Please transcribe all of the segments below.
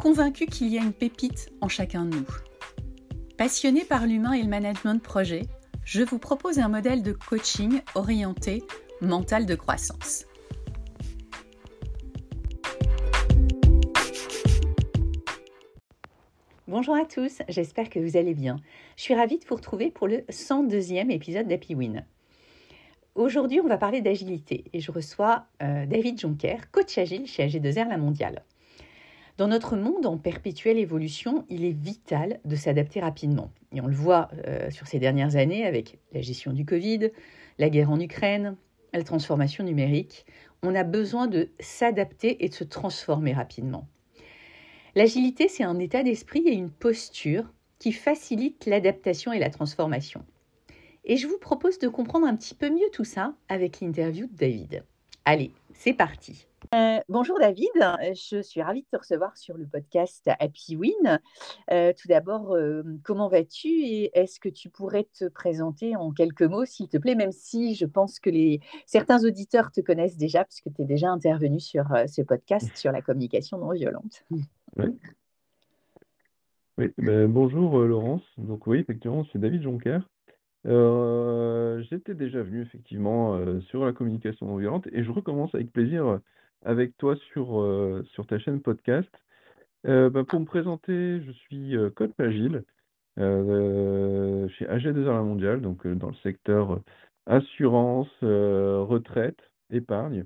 convaincu qu'il y a une pépite en chacun de nous. Passionné par l'humain et le management de projet, je vous propose un modèle de coaching orienté mental de croissance. Bonjour à tous, j'espère que vous allez bien. Je suis ravie de vous retrouver pour le 102e épisode d'Happy Win. Aujourd'hui, on va parler d'agilité et je reçois euh, David Jonker, coach agile chez AG2R La Mondiale. Dans notre monde en perpétuelle évolution, il est vital de s'adapter rapidement. Et on le voit euh, sur ces dernières années avec la gestion du Covid, la guerre en Ukraine, la transformation numérique. On a besoin de s'adapter et de se transformer rapidement. L'agilité, c'est un état d'esprit et une posture qui facilite l'adaptation et la transformation. Et je vous propose de comprendre un petit peu mieux tout ça avec l'interview de David. Allez, c'est parti. Euh, bonjour David, je suis ravie de te recevoir sur le podcast Happy Win. Euh, tout d'abord, euh, comment vas-tu et est-ce que tu pourrais te présenter en quelques mots, s'il te plaît, même si je pense que les... certains auditeurs te connaissent déjà, puisque tu es déjà intervenu sur ce podcast sur la communication non violente? Oui. Ben, bonjour Laurence. Donc oui, effectivement, c'est David Jonker. j'étais déjà venu effectivement sur la communication non violente et je recommence avec plaisir avec toi sur, euh, sur ta chaîne podcast. Euh, bah, pour me présenter, je suis euh, coach agile chez AG2R La Mondiale, donc dans le secteur assurance, retraite, épargne.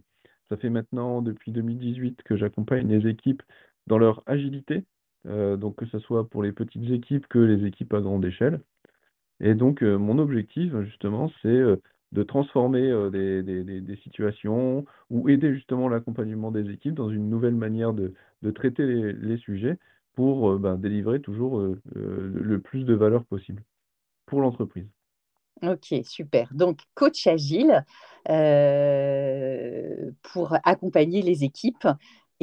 Ça fait maintenant depuis 2018 que j'accompagne les équipes dans leur agilité, donc que ce soit pour les petites équipes que les équipes à grande échelle. Et donc, mon objectif, justement, c'est de transformer euh, des, situations ou aider justement l'accompagnement des équipes dans une nouvelle manière de, traiter les, sujets pour euh, ben, délivrer toujours euh, le plus de valeur possible pour l'entreprise. Ok, super. Donc, coach agile pour accompagner les équipes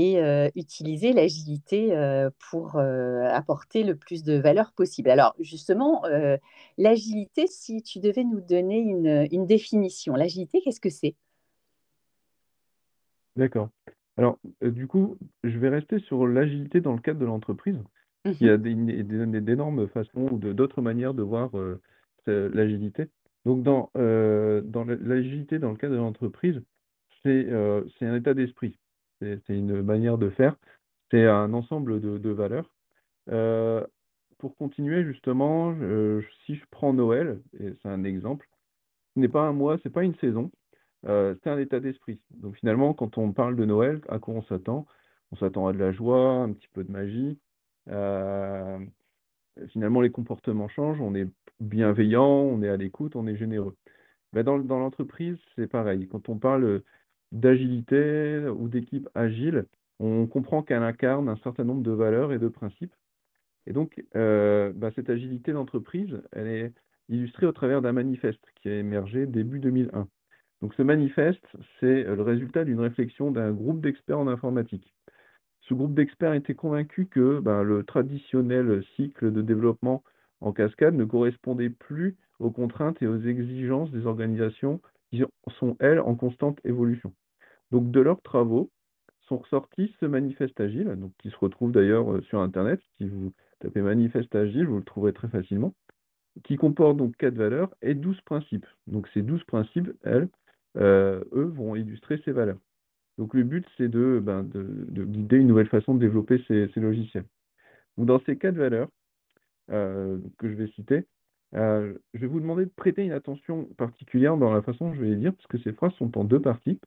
et utiliser l'agilité pour apporter le plus de valeur possible. Alors justement, l'agilité, si tu devais nous donner une, définition, l'agilité, qu'est-ce que c'est? D'accord. Alors du coup, je vais rester sur l'agilité dans le cadre de l'entreprise. Il y a mmh d'énormes façons ou d'autres manières de voir l'agilité. Donc dans, dans l'agilité dans le cadre de l'entreprise, c'est un état d'esprit. C'est une manière de faire. C'est un ensemble de, valeurs. Euh, pour continuer, justement, si je prends Noël, et c'est un exemple, ce n'est pas un mois, ce n'est pas une saison, euh, c'est un état d'esprit. Donc finalement, quand on parle de Noël, à quoi on s'attend? On s'attend à de la joie, un petit peu de magie. Euh, finalement, les comportements changent, on est bienveillant, on est à l'écoute, on est généreux. Ben, dans, dans l'entreprise, c'est pareil. Quand on parle d'agilité ou d'équipe agile, on comprend qu'elle incarne un certain nombre de valeurs et de principes. Et donc, euh, bah, cette agilité d'entreprise, elle est illustrée au travers d'un manifeste qui a émergé début 2001. Donc, ce manifeste, c'est le résultat d'une réflexion d'un groupe d'experts en informatique. Ce groupe d'experts était convaincu que bah, le traditionnel cycle de développement en cascade ne correspondait plus aux contraintes et aux exigences des organisations qui sont, elles, en constante évolution. Donc de leurs travaux sont ressortis ce manifeste agile, donc qui se retrouve d'ailleurs euh, sur Internet. Si vous tapez manifeste agile, vous le trouverez très facilement, qui comporte donc quatre valeurs et douze principes. Donc ces douze principes, elles, euh, eux, vont illustrer ces valeurs. Donc le but, c'est de, ben, de, guider une nouvelle façon de développer ces, logiciels. Donc dans ces quatre valeurs euh, que je vais citer, je vais vous demander de prêter une attention particulière dans la façon dont je vais les dire, parce que ces phrases sont en deux parties.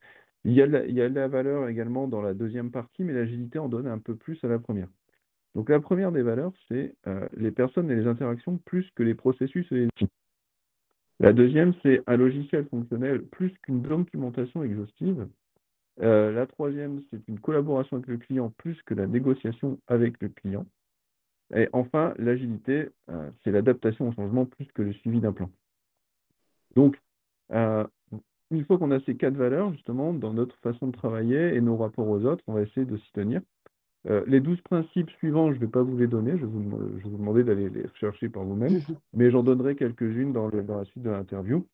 Il y, a la, valeur également dans la deuxième partie, mais l'agilité en donne un peu plus à la première. Donc la première des valeurs, c'est euh, les personnes et les interactions plus que les processus et les outils. La deuxième, c'est un logiciel fonctionnel plus qu'une documentation exhaustive. la troisième, c'est une collaboration avec le client plus que la négociation avec le client. Et enfin, l'agilité, c'est l'adaptation au changement plus que le suivi d'un plan. Donc, une fois qu'on a ces quatre valeurs, justement, dans notre façon de travailler et nos rapports aux autres, on va essayer de s'y tenir. Euh, les douze principes suivants, je ne vais pas vous les donner, je vais vous, demander d'aller les chercher par vous-même, mais j'en donnerai quelques-unes dans, la suite de l'interview.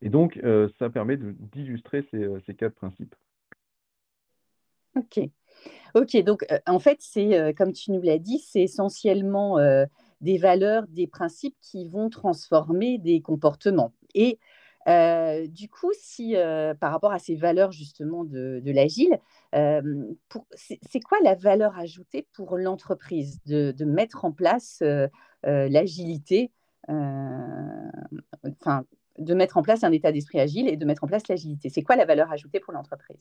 Et donc, euh, ça permet d'illustrer euh, ces, quatre principes. Ok. Ok, donc en fait, c'est comme tu nous l'as dit, c'est essentiellement des valeurs, des principes qui vont transformer des comportements. Et euh, du coup, si euh, par rapport à ces valeurs justement de, l'agile, euh, c'est quoi la valeur ajoutée pour l'entreprise de, mettre en place l'agilité, enfin de mettre en place un état d'esprit agile et de mettre en place l'agilité? C'est quoi la valeur ajoutée pour l'entreprise?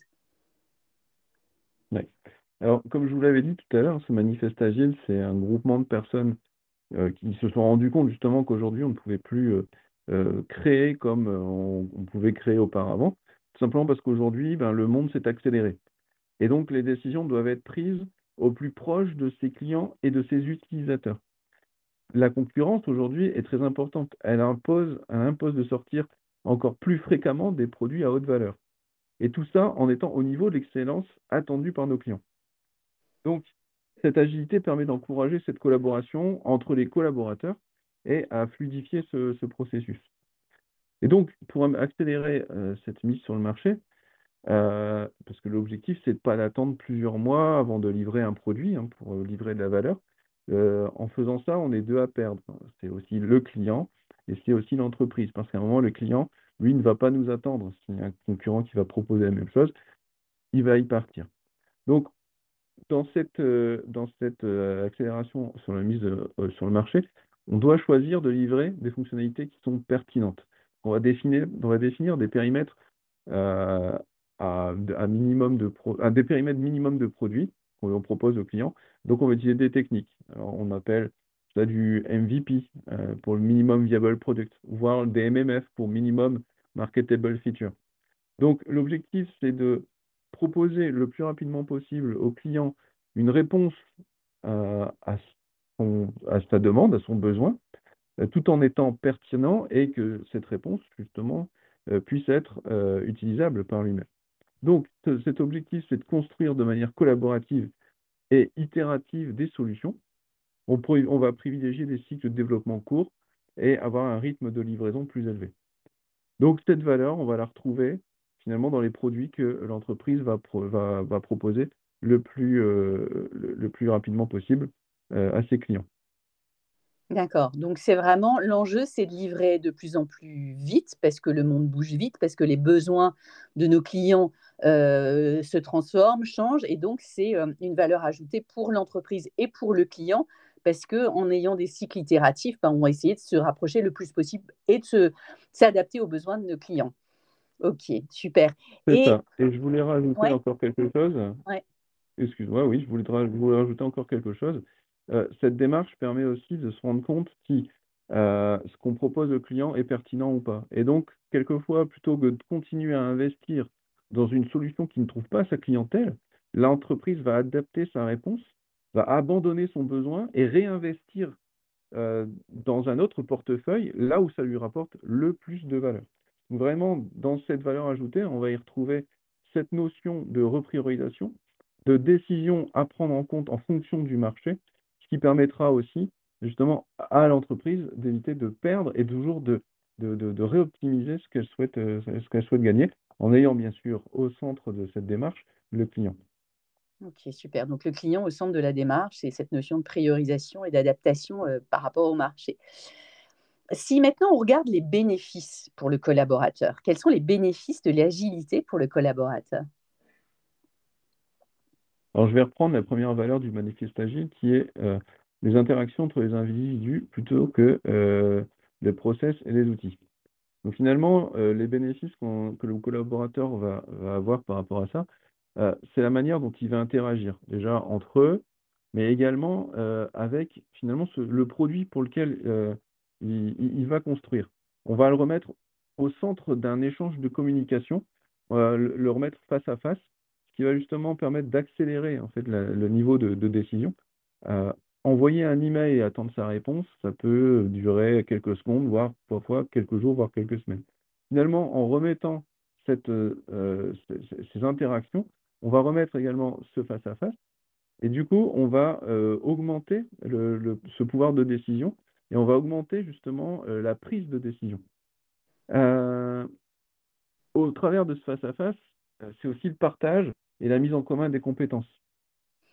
Alors, comme je vous l'avais dit tout à l'heure, ce manifeste agile, c'est un groupement de personnes qui se sont rendues compte justement qu'aujourd'hui, on ne pouvait plus euh, créer comme euh, on, pouvait créer auparavant, tout simplement parce qu'aujourd'hui, ben, le monde s'est accéléré. Et donc, les décisions doivent être prises au plus proche de ses clients et de ses utilisateurs. La concurrence aujourd'hui est très importante. Elle impose, elle impose de sortir encore plus fréquemment des produits à haute valeur. Et tout ça en étant au niveau de l'excellence attendue par nos clients. Donc, cette agilité permet d'encourager cette collaboration entre les collaborateurs et à fluidifier ce, processus. Et donc, pour accélérer euh, cette mise sur le marché, euh, parce que l'objectif, c'est de ne pas l'attendre plusieurs mois avant de livrer un produit, hein, pour euh, livrer de la valeur. en faisant ça, on est deux à perdre. C'est aussi le client et c'est aussi l'entreprise, parce qu'à un moment, le client, lui, ne va pas nous attendre. S'il y a un concurrent qui va proposer la même chose, il va y partir. Donc, dans cette, dans cette accélération sur la mise sur le marché, on doit choisir de livrer des fonctionnalités qui sont pertinentes. On va définir, des périmètres euh, à, minimum de des périmètres minimum de produits qu'on propose aux clients. Donc, on va utiliser des techniques. on appelle ça du MVP euh, pour le minimum viable product, voire des MMF pour minimum marketable feature. Donc, l'objectif, c'est de proposer le plus rapidement possible aux clients une réponse euh, à à sa demande, à son besoin, euh, tout en étant pertinent et que cette réponse, justement, euh, puisse être euh, utilisable par lui-même. Donc, cet objectif, c'est de construire de manière collaborative et itérative des solutions. On, va privilégier des cycles de développement courts et avoir un rythme de livraison plus élevé. Donc, cette valeur, on va la retrouver finalement dans les produits que l'entreprise va, proposer le plus, rapidement possible à ses clients. D'accord. Donc c'est vraiment l'enjeu, c'est de livrer de plus en plus vite parce que le monde bouge vite, parce que les besoins de nos clients euh, se transforment, changent, et donc c'est euh, une valeur ajoutée pour l'entreprise et pour le client parce que en ayant des cycles itératifs, ben, on va essayer de se rapprocher le plus possible et de s'adapter aux besoins de nos clients. Ok, super. Et... Ça. et je voulais rajouter encore quelque chose. Ouais. Excuse-moi, oui, je voulais, je voulais rajouter encore quelque chose. Euh, cette démarche permet aussi de se rendre compte si euh, ce qu'on propose au client est pertinent ou pas. Et donc, quelquefois, plutôt que de continuer à investir dans une solution qui ne trouve pas sa clientèle, l'entreprise va adapter sa réponse, va abandonner son besoin et réinvestir euh, dans un autre portefeuille là où ça lui rapporte le plus de valeur. Vraiment, dans cette valeur ajoutée, on va y retrouver cette notion de repriorisation, de décision à prendre en compte en fonction du marché qui permettra aussi justement à l'entreprise d'éviter de perdre et toujours de, de, réoptimiser ce qu'elle souhaite, euh, souhaite gagner, en ayant bien sûr au centre de cette démarche le client. Ok, super. Donc le client au centre de la démarche, c'est cette notion de priorisation et d'adaptation euh, par rapport au marché. Si maintenant on regarde les bénéfices pour le collaborateur, quels sont les bénéfices de l'agilité pour le collaborateur? Alors, je vais reprendre la première valeur du manifeste agile qui est euh, les interactions entre les individus plutôt que euh, les process et les outils. Donc, finalement, euh, les bénéfices que le collaborateur va, avoir par rapport à ça, c'est la manière dont il va interagir, déjà entre eux, mais également avec finalement le produit pour lequel il, va construire. On va le remettre au centre d'un échange de communication le, remettre face à face, ce qui va justement permettre d'accélérer en fait le niveau de, décision. Euh, envoyer un email et attendre sa réponse, ça peut durer quelques secondes, voire parfois quelques jours, voire quelques semaines. Finalement, en remettant euh, ces, interactions, on va remettre également ce face à face, et du coup, on va augmenter le, ce pouvoir de décision et on va augmenter justement la prise de décision. Euh, au travers de ce face-à-face, euh, c'est aussi le partage et la mise en commun des compétences.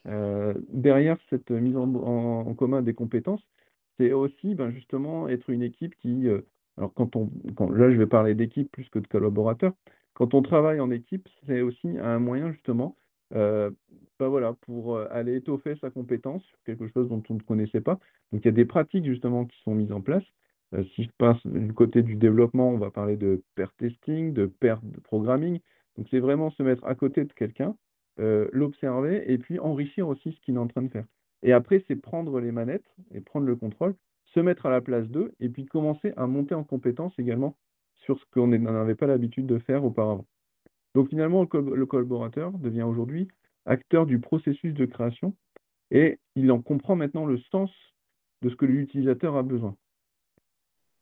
Euh, derrière cette mise en, commun des compétences, c'est aussi ben, justement être une équipe qui, alors quand on, là je vais parler d'équipe plus que de collaborateurs, quand on travaille en équipe, c'est aussi un moyen justement ben voilà, pour aller étoffer sa compétence sur quelque chose dont on ne connaissait pas. Donc il y a des pratiques justement qui sont mises en place euh, si je passe du côté du développement, on va parler de pair testing, de pair programming. Donc c'est vraiment se mettre à côté de quelqu'un, euh, l'observer et puis enrichir aussi ce qu'il est en train de faire. Et après, c'est prendre les manettes et prendre le contrôle, se mettre à la place d'eux et puis commencer à monter en compétence également sur ce qu'on n'avait pas l'habitude de faire auparavant. Donc finalement, le collaborateur devient aujourd'hui acteur du processus de création et il en comprend maintenant le sens de ce que l'utilisateur a besoin.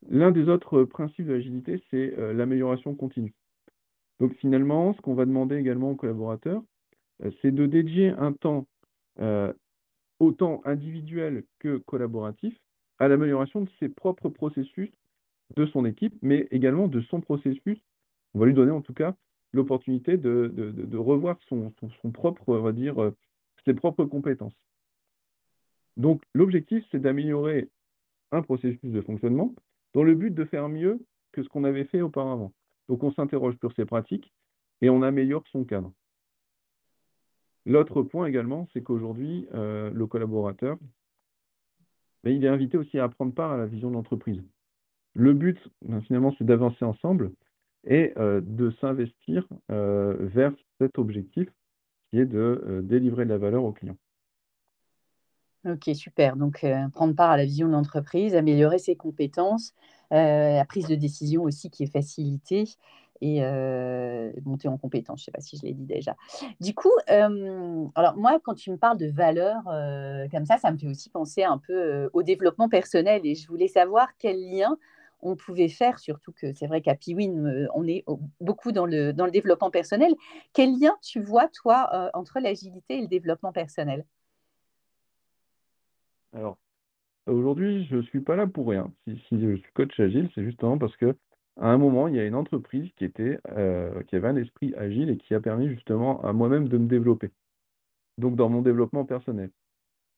L'un des autres principes de l'agilité, c'est euh, l'amélioration continue. Donc finalement, ce qu'on va demander également aux collaborateurs, euh, c'est de dédier un temps euh, autant individuel que collaboratif à l'amélioration de ses propres processus de son équipe, mais également de son processus. On va lui donner en tout cas l'opportunité de, revoir son, propre, on va dire, ses propres compétences. Donc l'objectif, c'est d'améliorer un processus de fonctionnement, dans le but de faire mieux que ce qu'on avait fait auparavant. Donc on s'interroge sur ces pratiques et on améliore son cadre. L'autre point également, c'est qu'aujourd'hui, euh, le collaborateur, ben, il est invité aussi à prendre part à la vision de l'entreprise. Le but, ben, finalement, c'est d'avancer ensemble et euh, de s'investir euh, vers cet objectif qui est de délivrer de la valeur aux clients. Ok, super. Donc, prendre part à la vision de l'entreprise, améliorer ses compétences, la prise de décision aussi qui est facilitée et euh, monter en compétence. Je ne sais pas si je l'ai dit déjà. Du coup, alors moi, quand tu me parles de valeur comme ça, ça me fait aussi penser un peu au développement personnel et je voulais savoir quel lien on pouvait faire, surtout que c'est vrai qu'à Piwin, on est beaucoup dans le, dans le développement personnel. Quel lien tu vois, toi, entre l'agilité et le développement personnel? Alors, aujourd'hui, je ne suis pas là pour rien. Si, je suis coach agile, c'est justement parce que à un moment, il y a une entreprise qui était, euh, avait un esprit agile et qui a permis justement à moi-même de me développer. Donc, dans mon développement personnel.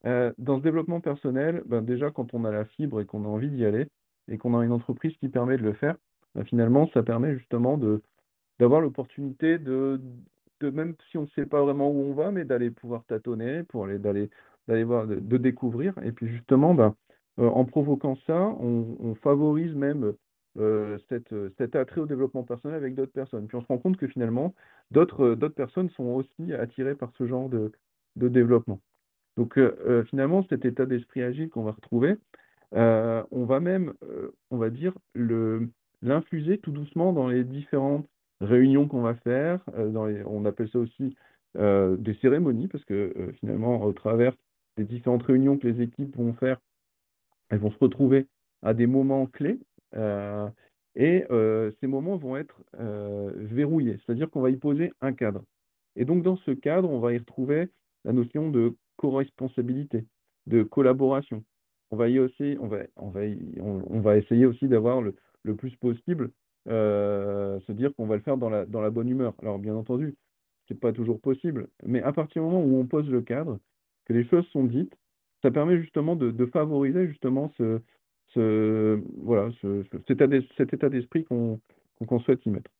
Euh, dans ce développement personnel, ben déjà, quand on a la fibre et qu'on a envie d'y aller et qu'on a une entreprise qui permet de le faire, ben finalement, ça permet justement d'avoir l'opportunité de, de, même si on ne sait pas vraiment où on va, mais d'aller pouvoir tâtonner, pour aller d'aller d'aller voir, de, découvrir. Et puis justement, ben, euh, en provoquant ça, on, favorise même euh, cette, cet attrait au développement personnel avec d'autres personnes. Puis on se rend compte que finalement, d'autres d'autres personnes sont aussi attirées par ce genre de, de développement. Donc euh, finalement, cet état d'esprit agile qu'on va retrouver, on va même, on va dire, l'infuser tout doucement dans les différentes réunions qu'on va faire. dans on appelle ça aussi des cérémonies, parce que finalement, au travers les différentes réunions que les équipes vont faire, elles vont se retrouver à des moments clés. Euh, et euh, ces moments vont être euh, verrouillés, c'est-à-dire qu'on va y poser un cadre. Et donc dans ce cadre, on va y retrouver la notion de co-responsabilité, de collaboration. On va y aussi, on va, on va, on, va essayer aussi d'avoir le, le, plus possible, se dire qu'on va le faire dans la, dans la bonne humeur. Alors bien entendu, ce n'est pas toujours possible, mais à partir du moment où on pose le cadre, que les choses sont dites, ça permet justement de, favoriser justement ce, voilà, ce, cet état d'esprit qu'on souhaite y mettre.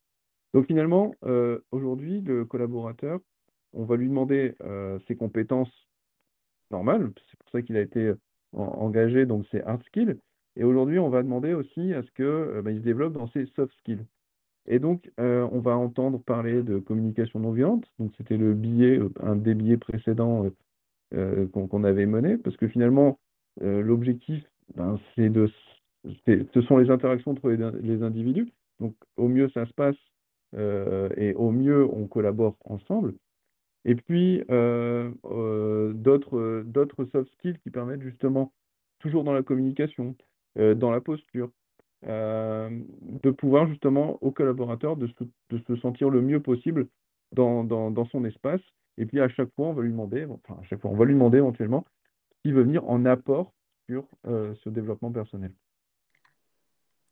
Donc finalement, euh, aujourd'hui, le collaborateur, on va lui demander euh, ses compétences normales, c'est pour ça qu'il a été engagé, donc c'est hard skills, et aujourd'hui, on va demander aussi à ce qu'il euh, bah, se développe dans ses soft skills. Et donc, on va entendre parler de communication non violente. Donc, c'était le billet, un des billets précédents qu'on avait mené, parce que finalement, euh, l'objectif, ben, c'est de, ce sont les interactions entre les, individus. Donc, au mieux ça se passe, et au mieux, on collabore ensemble. Et puis, d'autres d'autres soft skills qui permettent justement, toujours dans la communication, dans la posture, de pouvoir justement aux collaborateurs de se, sentir le mieux possible dans, dans, son espace. Et puis à chaque fois, on va lui demander, enfin à chaque fois, on va lui demander éventuellement qui veut venir en apport sur ce développement personnel.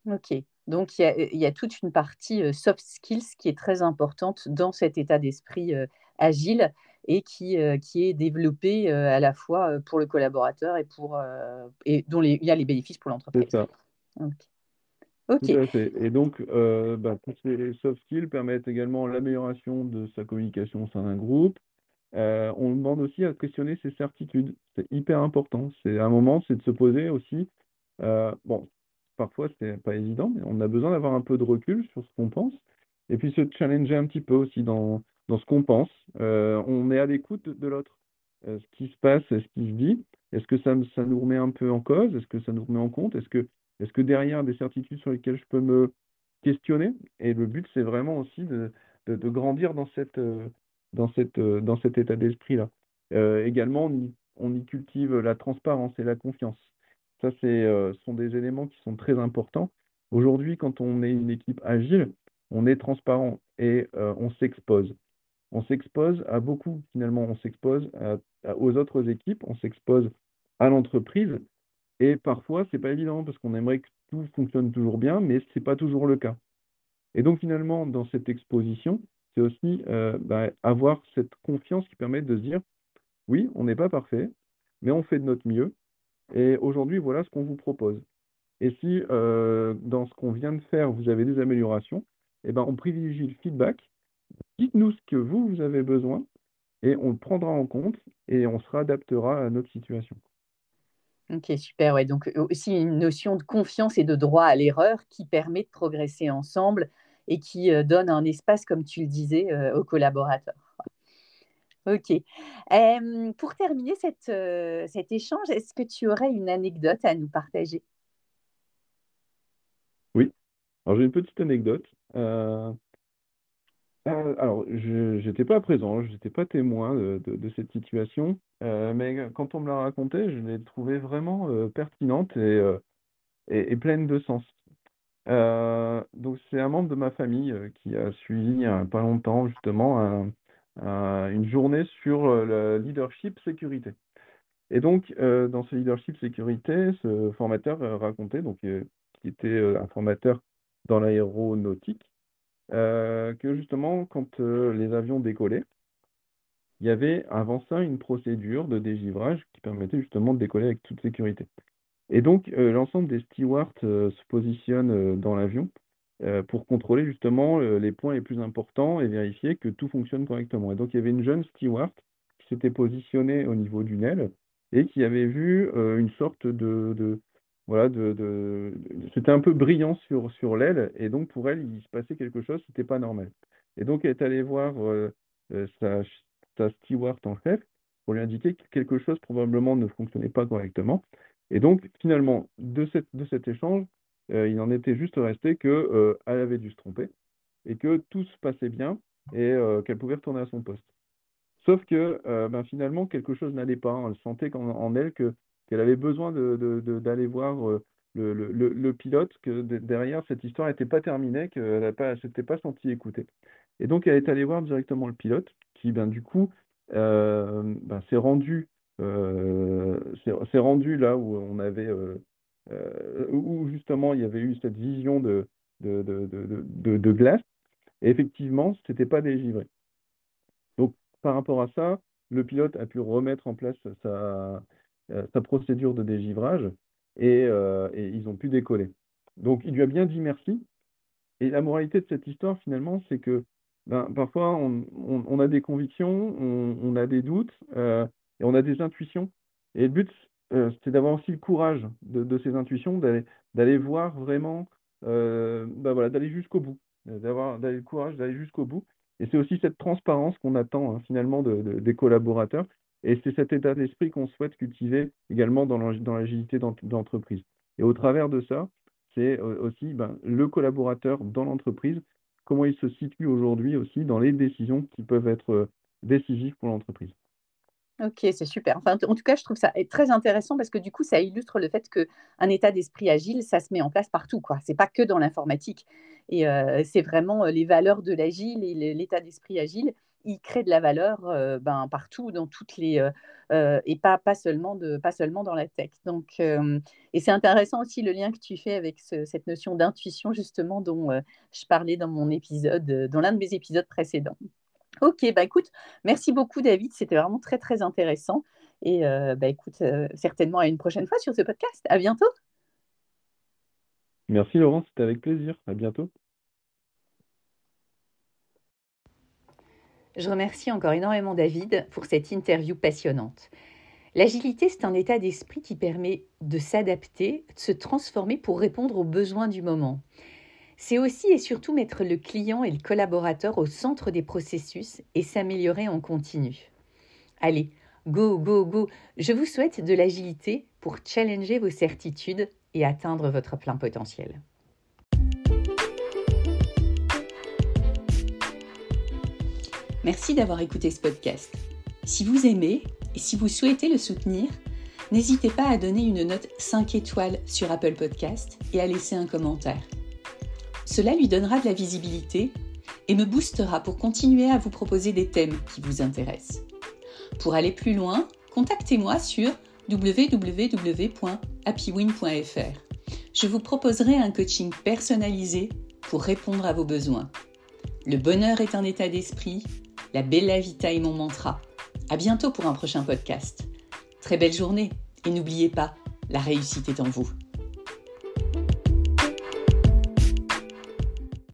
Ok, donc il y, a, toute une partie soft skills qui est très importante dans cet état d'esprit agile et qui, qui est développé à la fois pour le collaborateur et, pour, et dont il y a les bénéfices pour l'entreprise. C'est ça. Ok. Et donc, bah, tous ces soft skills permettent également l'amélioration de sa communication au sein d'un groupe. On demande aussi à questionner ses certitudes. C'est hyper important. C'est un moment, c'est de se poser aussi. bon, parfois, c'est pas évident, mais on a besoin d'avoir un peu de recul sur ce qu'on pense et puis se challenger un petit peu aussi dans, dans ce qu'on pense. Euh, on est à l'écoute de, l'autre. Euh, ce qui se passe, ce qui se dit, est-ce que ça, ça nous remet un peu en cause? Est-ce que ça nous remet en compte? Est-ce que, est que derrière des certitudes sur lesquelles je peux me questionner? Et le but, c'est vraiment aussi de, de, grandir dans, cette, euh, dans, cette, dans cet état d'esprit-là. également, on y, cultive la transparence et la confiance. Ça, ce sont des éléments qui sont très importants. Aujourd'hui, quand on est une équipe agile, on est transparent et on s'expose on s'expose à beaucoup, finalement, on s'expose aux autres équipes, on s'expose à l'entreprise. Et parfois, ce n'est pas évident parce qu'on aimerait que tout fonctionne toujours bien, mais ce n'est pas toujours le cas. Et donc, finalement, dans cette exposition, c'est aussi euh, bah, avoir cette confiance qui permet de se dire oui, on n'est pas parfait, mais on fait de notre mieux. Et aujourd'hui, voilà ce qu'on vous propose. Et si euh, dans ce qu'on vient de faire, vous avez des améliorations, eh ben, on privilégie le feedback dites-nous ce que vous, vous avez besoin et on le prendra en compte et on se réadaptera à notre situation. Ok, super. Ouais. Donc euh, aussi une notion de confiance et de droit à l'erreur qui permet de progresser ensemble et qui euh, donne un espace, comme tu le disais, euh, aux collaborateurs. Ok. pour terminer cette, cet échange, est-ce que tu aurais une anecdote à nous partager? Oui. Alors j'ai une petite anecdote. Euh, alors, je n'étais pas présent, je n'étais pas témoin de, cette situation, euh, mais quand on me l'a raconté, je l'ai trouvée vraiment euh, pertinente et, pleine de sens. Donc, c'est un membre de ma famille qui a suivi il n'y a pas longtemps justement une journée sur le leadership sécurité. Et donc, dans ce leadership sécurité, ce formateur racontait, donc, qui était un formateur dans l'aéronautique, euh, que justement, quand euh, les avions décollaient, il y avait avant ça une procédure de dégivrage qui permettait justement de décoller avec toute sécurité. Et donc, euh, l'ensemble des stewards se positionnent dans l'avion pour contrôler justement les points les plus importants et vérifier que tout fonctionne correctement. Et donc, il y avait une jeune steward qui s'était positionnée au niveau d'une aile et qui avait vu une sorte de, voilà, de, c'était un peu brillant sur, sur l'aile, et donc pour elle, il se passait quelque chose, c'était pas normal. Et donc elle est allée voir euh, euh, sa steward en chef pour lui indiquer que quelque chose probablement ne fonctionnait pas correctement. Et donc finalement, de, cet échange, euh, il en était juste resté qu'elle avait dû se tromper et que tout se passait bien et qu'elle pouvait retourner à son poste. Sauf que ben, finalement, quelque chose n'allait pas. Elle sentait en elle que qu'elle avait besoin d'aller voir euh, le, pilote, que derrière cette histoire n'était pas terminée, qu'elle ne s'était pas sentie écoutée. Et donc elle est allée voir directement le pilote, qui ben, du coup euh, ben, s'est rendu, euh, rendu là où on avait, où justement il y avait eu cette vision de, de, de glace, et effectivement, ce n'était pas dégivré. Donc par rapport à ça, le pilote a pu remettre en place sa, euh, sa procédure de dégivrage euh, et, ils ont pu décoller. Donc il lui a bien dit merci. Et la moralité de cette histoire, finalement, c'est que ben, parfois on, a des convictions, on, a des doutes euh, et on a des intuitions. Et le but, c'est d'avoir aussi le courage de, ces intuitions, d'aller voir vraiment, ben voilà, d'aller jusqu'au bout, d'avoir le courage d'aller jusqu'au bout. Et c'est aussi cette transparence qu'on attend hein, finalement des collaborateurs et c'est cet état d'esprit qu'on souhaite cultiver également dans l'agilité d'entreprise. Et au travers de ça, c'est euh, aussi ben, le collaborateur dans l'entreprise comment il se situe aujourd'hui aussi dans les décisions qui peuvent être décisives pour l'entreprise. Ok, c'est super. Enfin, en tout cas, je trouve ça très intéressant parce que du coup, ça illustre le fait qu'un état d'esprit agile, ça se met en place partout. Ce n'est pas que dans l'informatique. Et c'est vraiment les valeurs de l'agile et l'état d'esprit agile. Il crée de la valeur ben, partout, dans toutes les et pas, pas, seulement de, pas seulement dans la tech. Donc, et c'est intéressant aussi le lien que tu fais avec cette notion d'intuition justement dont je parlais dans mon épisode, dans l'un de mes épisodes précédents. Ok, bah écoute, merci beaucoup David, c'était vraiment très très intéressant. Et euh, bah écoute, euh, certainement à une prochaine fois sur ce podcast. À bientôt. Merci Laurent, c'était avec plaisir. À bientôt. Je remercie encore énormément David pour cette interview passionnante. L'agilité, c'est un état d'esprit qui permet de s'adapter, de se transformer pour répondre aux besoins du moment. C'est aussi et surtout mettre le client et le collaborateur au centre des processus et s'améliorer en continu. Allez, go, go, go. Je vous souhaite de l'agilité pour challenger vos certitudes et atteindre votre plein potentiel. Merci d'avoir écouté ce podcast. Si vous aimez et si vous souhaitez le soutenir, n'hésitez pas à donner une note 5 étoiles sur Apple Podcast et à laisser un commentaire. Cela lui donnera de la visibilité et me boostera pour continuer à vous proposer des thèmes qui vous intéressent. Pour aller plus loin, contactez-moi sur www.happywin.fr. Je vous proposerai un coaching personnalisé pour répondre à vos besoins. Le bonheur est un état d'esprit, la bella vita est mon mantra. À bientôt pour un prochain podcast. Très belle journée et n'oubliez pas, la réussite est en vous.